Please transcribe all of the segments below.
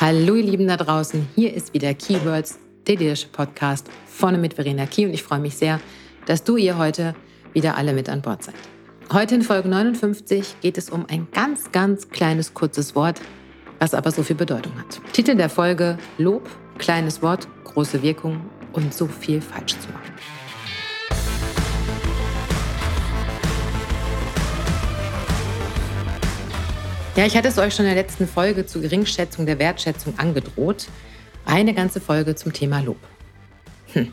Hallo ihr Lieben da draußen, hier ist wieder Keywords, der Leadership Podcast vorne mit Verena Key und ich freue mich sehr, dass du ihr heute wieder alle mit an Bord seid. Heute in Folge 59 geht es um ein ganz, ganz kleines, kurzes Wort, was aber so viel Bedeutung hat. Titel der Folge Lob, kleines Wort, große Wirkung und so viel falsch zu machen. Ja, ich hatte es euch schon in der letzten Folge zur Geringschätzung der Wertschätzung angedroht. Eine ganze Folge zum Thema Lob. Hm.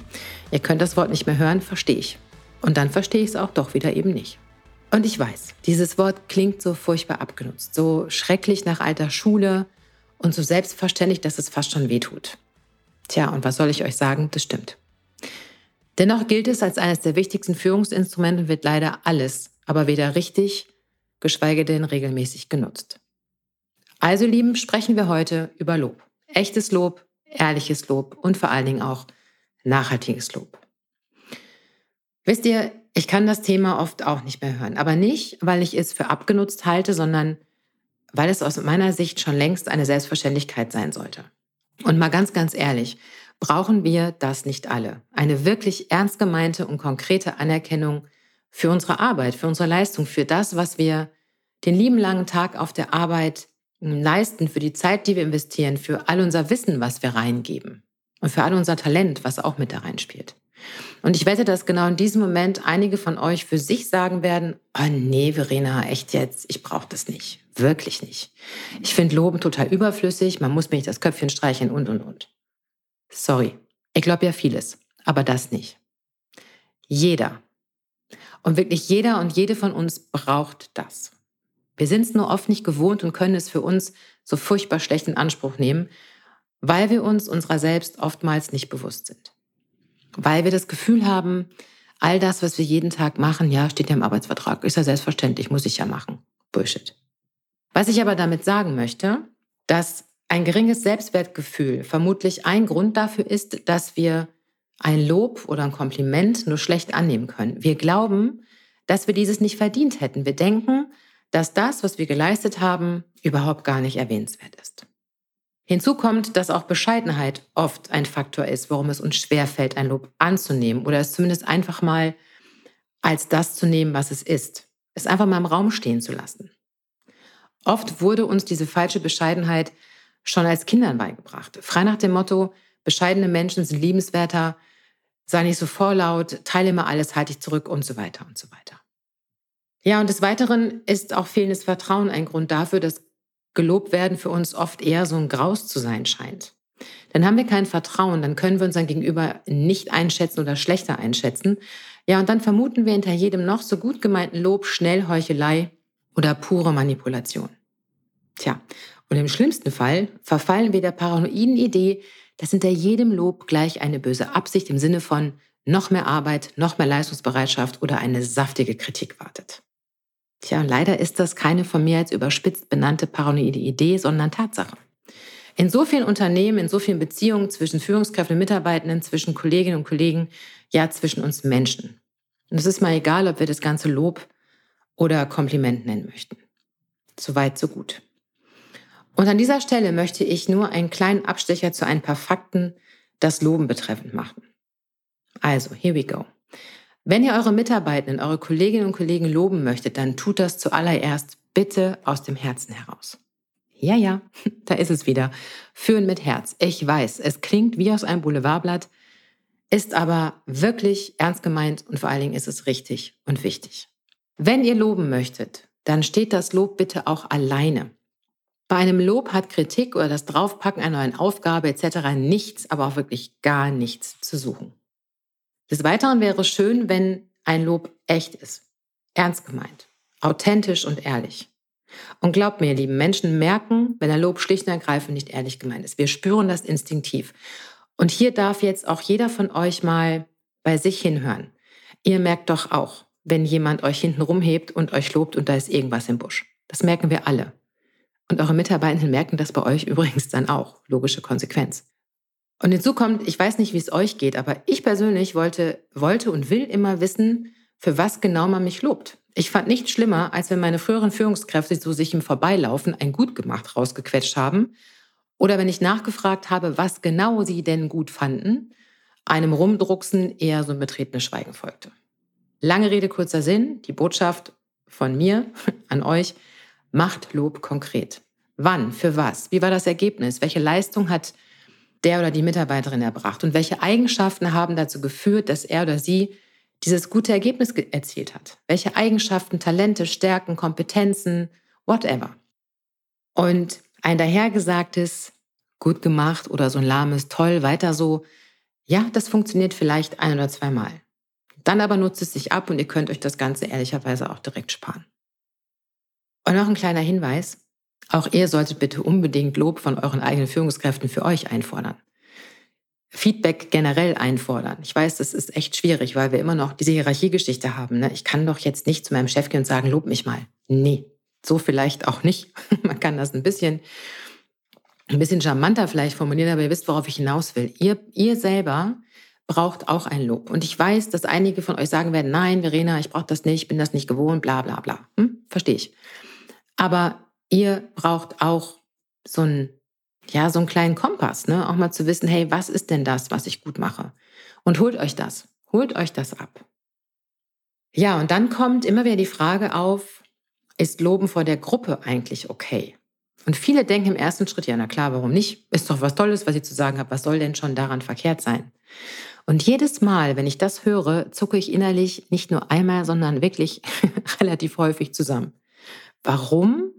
Ihr könnt das Wort nicht mehr hören, verstehe ich. Und dann verstehe ich es auch doch wieder eben nicht. Und ich weiß, dieses Wort klingt so furchtbar abgenutzt, so schrecklich nach alter Schule und so selbstverständlich, dass es fast schon wehtut. Tja, und was soll ich euch sagen? Das stimmt. Dennoch gilt es als eines der wichtigsten Führungsinstrumente und wird leider alles, aber weder richtig geschweige denn regelmäßig genutzt. Also, Lieben, sprechen wir heute über Lob. Echtes Lob, ehrliches Lob und vor allen Dingen auch nachhaltiges Lob. Wisst ihr, ich kann das Thema oft auch nicht mehr hören, aber nicht, weil ich es für abgenutzt halte, sondern weil es aus meiner Sicht schon längst eine Selbstverständlichkeit sein sollte. Und mal ganz, ganz ehrlich, brauchen wir das nicht alle? Eine wirklich ernst gemeinte und konkrete Anerkennung für unsere Arbeit, für unsere Leistung, für das, was wir den lieben langen Tag auf der Arbeit leisten, für die Zeit, die wir investieren, für all unser Wissen, was wir reingeben und für all unser Talent, was auch mit da reinspielt. Und ich wette, dass genau in diesem Moment einige von euch für sich sagen werden, oh nee, Verena, echt jetzt, ich brauche das nicht. Wirklich nicht. Ich finde Loben total überflüssig, man muss mir nicht das Köpfchen streicheln und, und, und. Sorry, ich glaube ja vieles, aber das nicht. Jeder, und wirklich jeder und jede von uns braucht das. Wir sind es nur oft nicht gewohnt und können es für uns so furchtbar schlecht in Anspruch nehmen, weil wir uns unserer selbst oftmals nicht bewusst sind. Weil wir das Gefühl haben, all das, was wir jeden Tag machen, ja, steht ja im Arbeitsvertrag, ist ja selbstverständlich, muss ich ja machen. Bullshit. Was ich aber damit sagen möchte, dass ein geringes Selbstwertgefühl vermutlich ein Grund dafür ist, dass wir ein Lob oder ein Kompliment nur schlecht annehmen können. Wir glauben, dass wir dieses nicht verdient hätten. Wir denken, dass das, was wir geleistet haben, überhaupt gar nicht erwähnenswert ist. Hinzu kommt, dass auch Bescheidenheit oft ein Faktor ist, warum es uns schwerfällt, ein Lob anzunehmen oder es zumindest einfach mal als das zu nehmen, was es ist. Es einfach mal im Raum stehen zu lassen. Oft wurde uns diese falsche Bescheidenheit schon als Kindern beigebracht. Frei nach dem Motto, bescheidene Menschen sind liebenswerter, sei nicht so vorlaut, teile immer alles, halte ich zurück und so weiter und so weiter. Ja, und des Weiteren ist auch fehlendes Vertrauen ein Grund dafür, dass gelobt werden für uns oft eher so ein Graus zu sein scheint. Dann haben wir kein Vertrauen, dann können wir unseren Gegenüber nicht einschätzen oder schlechter einschätzen. Ja, und dann vermuten wir hinter jedem noch so gut gemeinten Lob schnell Heuchelei oder pure Manipulation. Tja, und im schlimmsten Fall verfallen wir der paranoiden Idee, dass hinter jedem Lob gleich eine böse Absicht im Sinne von noch mehr Arbeit, noch mehr Leistungsbereitschaft oder eine saftige Kritik wartet. Tja, leider ist das keine von mir als überspitzt benannte paranoide Idee, sondern Tatsache. In so vielen Unternehmen, in so vielen Beziehungen zwischen Führungskräften und Mitarbeitenden, zwischen Kolleginnen und Kollegen, ja, zwischen uns Menschen. Und es ist mal egal, ob wir das Ganze Lob oder Kompliment nennen möchten. Soweit, so gut. Und an dieser Stelle möchte ich nur einen kleinen Abstecher zu ein paar Fakten das Loben betreffend machen. Also, here we go. Wenn ihr eure Mitarbeitenden, eure Kolleginnen und Kollegen loben möchtet, dann tut das zuallererst bitte aus dem Herzen heraus. Ja, ja, da ist es wieder. Führen mit Herz. Ich weiß, es klingt wie aus einem Boulevardblatt, ist aber wirklich ernst gemeint und vor allen Dingen ist es richtig und wichtig. Wenn ihr loben möchtet, dann steht das Lob bitte auch alleine. Bei einem Lob hat Kritik oder das Draufpacken einer neuen Aufgabe etc. nichts, aber auch wirklich gar nichts zu suchen. Des Weiteren wäre es schön, wenn ein Lob echt ist, ernst gemeint, authentisch und ehrlich. Und glaubt mir, lieben Menschen merken, wenn ein Lob schlicht und ergreifend nicht ehrlich gemeint ist. Wir spüren das instinktiv. Und hier darf jetzt auch jeder von euch mal bei sich hinhören. Ihr merkt doch auch, wenn jemand euch hinten rumhebt und euch lobt und da ist irgendwas im Busch. Das merken wir alle. Und eure Mitarbeitenden merken das bei euch übrigens dann auch. Logische Konsequenz. Und hinzu kommt, ich weiß nicht, wie es euch geht, aber ich persönlich wollte, wollte und will immer wissen, für was genau man mich lobt. Ich fand nichts schlimmer, als wenn meine früheren Führungskräfte so sich im Vorbeilaufen ein gut gemacht rausgequetscht haben Oder wenn ich nachgefragt habe, was genau sie denn gut fanden, einem Rumdrucksen eher so ein betretenes Schweigen folgte. Lange Rede, kurzer Sinn, die Botschaft von mir an euch, macht Lob konkret. Wann, für was, wie war das Ergebnis, welche Leistung hat der oder die Mitarbeiterin erbracht und welche Eigenschaften haben dazu geführt, dass er oder sie dieses gute Ergebnis erzielt hat. Welche Eigenschaften, Talente, Stärken, Kompetenzen, whatever. Und ein dahergesagtes, gut gemacht oder so ein lahmes, toll, weiter so, ja, das funktioniert vielleicht ein oder zweimal. Dann aber nutzt es sich ab und ihr könnt euch das Ganze ehrlicherweise auch direkt sparen. Und noch ein kleiner Hinweis. Auch ihr solltet bitte unbedingt Lob von euren eigenen Führungskräften für euch einfordern. Feedback generell einfordern. Ich weiß, das ist echt schwierig, weil wir immer noch diese Hierarchiegeschichte haben. Ne? Ich kann doch jetzt nicht zu meinem Chef gehen und sagen, lob mich mal. Nee, so vielleicht auch nicht. Man kann das ein bisschen, ein bisschen charmanter vielleicht formulieren, aber ihr wisst, worauf ich hinaus will. Ihr, ihr selber braucht auch ein Lob. Und ich weiß, dass einige von euch sagen werden, nein, Verena, ich brauche das nicht, ich bin das nicht gewohnt, bla bla bla. Hm? Verstehe ich. Aber ihr braucht auch so einen, ja, so einen kleinen Kompass, ne? Auch mal zu wissen, hey, was ist denn das, was ich gut mache? Und holt euch das. Holt euch das ab. Ja, und dann kommt immer wieder die Frage auf, ist Loben vor der Gruppe eigentlich okay? Und viele denken im ersten Schritt, ja, na klar, warum nicht? Ist doch was Tolles, was ich zu sagen habe. Was soll denn schon daran verkehrt sein? Und jedes Mal, wenn ich das höre, zucke ich innerlich nicht nur einmal, sondern wirklich relativ häufig zusammen. Warum?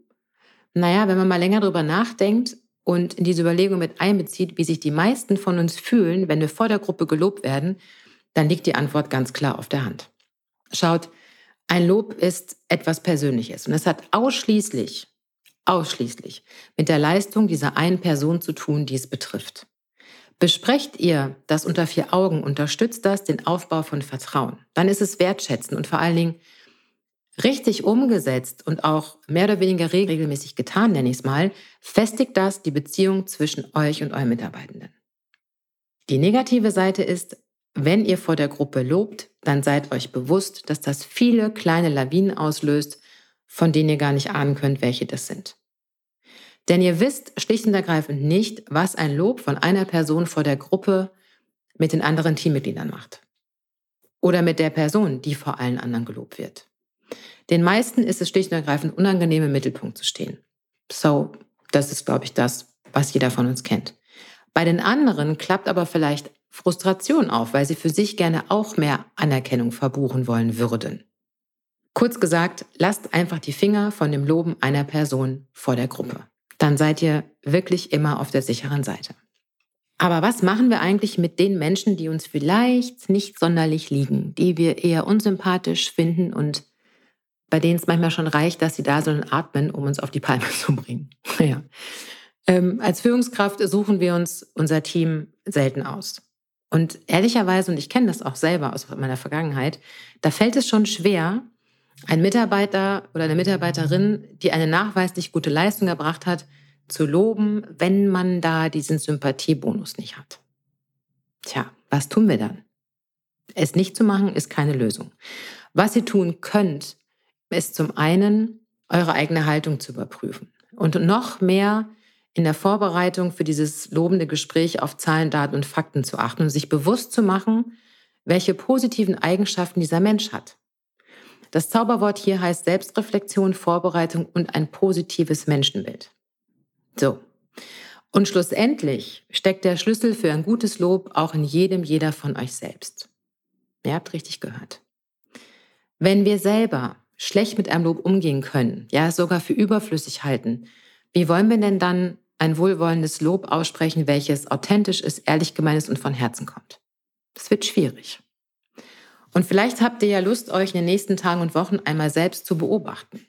Naja, wenn man mal länger drüber nachdenkt und in diese Überlegung mit einbezieht, wie sich die meisten von uns fühlen, wenn wir vor der Gruppe gelobt werden, dann liegt die Antwort ganz klar auf der Hand. Schaut, ein Lob ist etwas Persönliches und es hat ausschließlich, ausschließlich mit der Leistung dieser einen Person zu tun, die es betrifft. Besprecht ihr das unter vier Augen, unterstützt das den Aufbau von Vertrauen. Dann ist es wertschätzen und vor allen Dingen richtig umgesetzt und auch mehr oder weniger regelmäßig getan, nenne ich es mal, festigt das die Beziehung zwischen euch und euren Mitarbeitenden. Die negative Seite ist, wenn ihr vor der Gruppe lobt, dann seid euch bewusst, dass das viele kleine Lawinen auslöst, von denen ihr gar nicht ahnen könnt, welche das sind. Denn ihr wisst schlicht und ergreifend nicht, was ein Lob von einer Person vor der Gruppe mit den anderen Teammitgliedern macht. Oder mit der Person, die vor allen anderen gelobt wird. Den meisten ist es schlicht und ergreifend unangenehm, im Mittelpunkt zu stehen. So, das ist, glaube ich, das, was jeder von uns kennt. Bei den anderen klappt aber vielleicht Frustration auf, weil sie für sich gerne auch mehr Anerkennung verbuchen wollen würden. Kurz gesagt, lasst einfach die Finger von dem Loben einer Person vor der Gruppe. Dann seid ihr wirklich immer auf der sicheren Seite. Aber was machen wir eigentlich mit den Menschen, die uns vielleicht nicht sonderlich liegen, die wir eher unsympathisch finden und bei denen es manchmal schon reicht, dass sie da so atmen, um uns auf die Palme zu bringen? ja. Ähm, als Führungskraft suchen wir uns unser Team selten aus. Und ehrlicherweise, und ich kenne das auch selber aus meiner Vergangenheit, da fällt es schon schwer, einen Mitarbeiter oder eine Mitarbeiterin, die eine nachweislich gute Leistung erbracht hat, zu loben, wenn man da diesen Sympathiebonus nicht hat. Tja, was tun wir dann? Es nicht zu machen, ist keine Lösung. Was ihr tun könnt, ist zum einen, eure eigene Haltung zu überprüfen und noch mehr in der Vorbereitung für dieses lobende Gespräch auf Zahlen, Daten und Fakten zu achten und sich bewusst zu machen, welche positiven Eigenschaften dieser Mensch hat. Das Zauberwort hier heißt Selbstreflexion, Vorbereitung und ein positives Menschenbild. So. Und schlussendlich steckt der Schlüssel für ein gutes Lob auch in jedem, jeder von euch selbst. Ihr habt richtig gehört. Wenn wir selber schlecht mit einem Lob umgehen können, ja, sogar für überflüssig halten, wie wollen wir denn dann ein wohlwollendes Lob aussprechen, welches authentisch ist, ehrlich gemeint ist und von Herzen kommt. Das wird schwierig. Und vielleicht habt ihr ja Lust, euch in den nächsten Tagen und Wochen einmal selbst zu beobachten.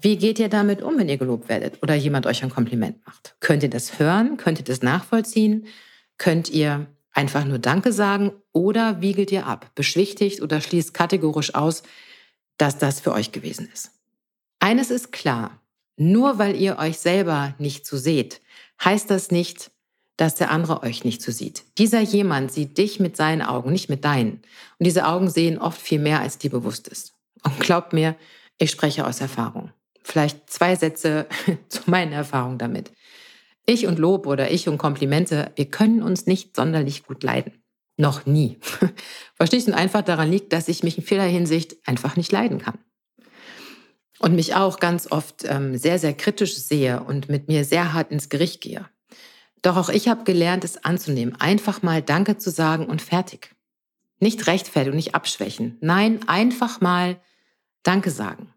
Wie geht ihr damit um, wenn ihr gelobt werdet oder jemand euch ein Kompliment macht? Könnt ihr das hören? Könnt ihr das nachvollziehen? Könnt ihr einfach nur Danke sagen oder wiegelt ihr ab, beschwichtigt oder schließt kategorisch aus, dass das für euch gewesen ist? Eines ist klar, nur weil ihr euch selber nicht so seht, heißt das nicht, dass der andere euch nicht so sieht. Dieser jemand sieht dich mit seinen Augen, nicht mit deinen. Und diese Augen sehen oft viel mehr, als dir bewusst ist. Und glaubt mir, ich spreche aus Erfahrung. Vielleicht zwei Sätze zu meinen Erfahrungen damit. Ich und Lob oder ich und Komplimente, wir können uns nicht sonderlich gut leiden. Noch nie. Verstehst du? einfach daran liegt, dass ich mich in vieler Hinsicht einfach nicht leiden kann. Und mich auch ganz oft ähm, sehr, sehr kritisch sehe und mit mir sehr hart ins Gericht gehe. Doch auch ich habe gelernt, es anzunehmen, einfach mal Danke zu sagen und fertig. Nicht rechtfertigen, nicht abschwächen. Nein, einfach mal Danke sagen.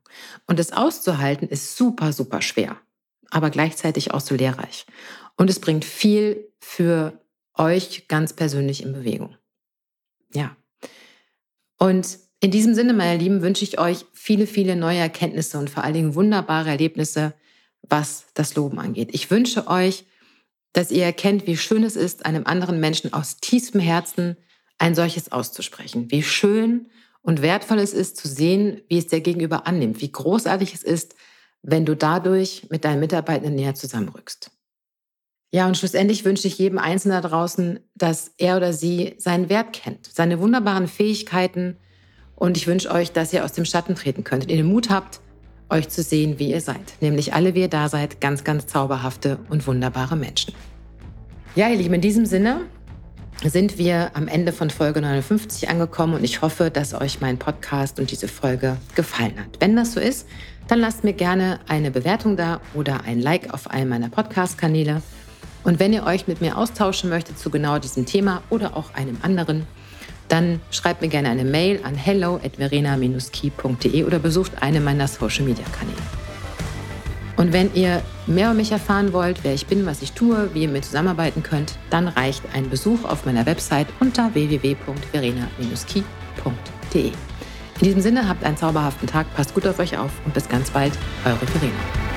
Und es auszuhalten ist super, super schwer, aber gleichzeitig auch so lehrreich. Und es bringt viel für euch ganz persönlich in Bewegung. Ja. Und in diesem Sinne, meine Lieben, wünsche ich euch viele, viele neue Erkenntnisse und vor allen Dingen wunderbare Erlebnisse, was das Loben angeht. Ich wünsche euch, dass ihr erkennt, wie schön es ist, einem anderen Menschen aus tiefstem Herzen ein solches auszusprechen. Wie schön und wertvoll es ist zu sehen, wie es der Gegenüber annimmt. Wie großartig es ist, wenn du dadurch mit deinen Mitarbeitenden näher zusammenrückst. Ja, und schlussendlich wünsche ich jedem Einzelnen da draußen, dass er oder sie seinen Wert kennt, seine wunderbaren Fähigkeiten. Und ich wünsche euch, dass ihr aus dem Schatten treten könnt und ihr den Mut habt, euch zu sehen, wie ihr seid. Nämlich alle, wie ihr da seid, ganz, ganz zauberhafte und wunderbare Menschen. Ja, ihr Lieben, in diesem Sinne sind wir am Ende von Folge 59 angekommen und ich hoffe, dass euch mein Podcast und diese Folge gefallen hat. Wenn das so ist, dann lasst mir gerne eine Bewertung da oder ein Like auf einem meiner Podcast-Kanäle. Und wenn ihr euch mit mir austauschen möchtet zu genau diesem Thema oder auch einem anderen, dann schreibt mir gerne eine Mail an hello at verena-key.de oder besucht eine meiner Social-Media-Kanäle. Und wenn ihr mehr über mich erfahren wollt, wer ich bin, was ich tue, wie ihr mit zusammenarbeiten könnt, dann reicht ein Besuch auf meiner Website unter www.verena-key.de. In diesem Sinne habt einen zauberhaften Tag, passt gut auf euch auf und bis ganz bald, eure Verena.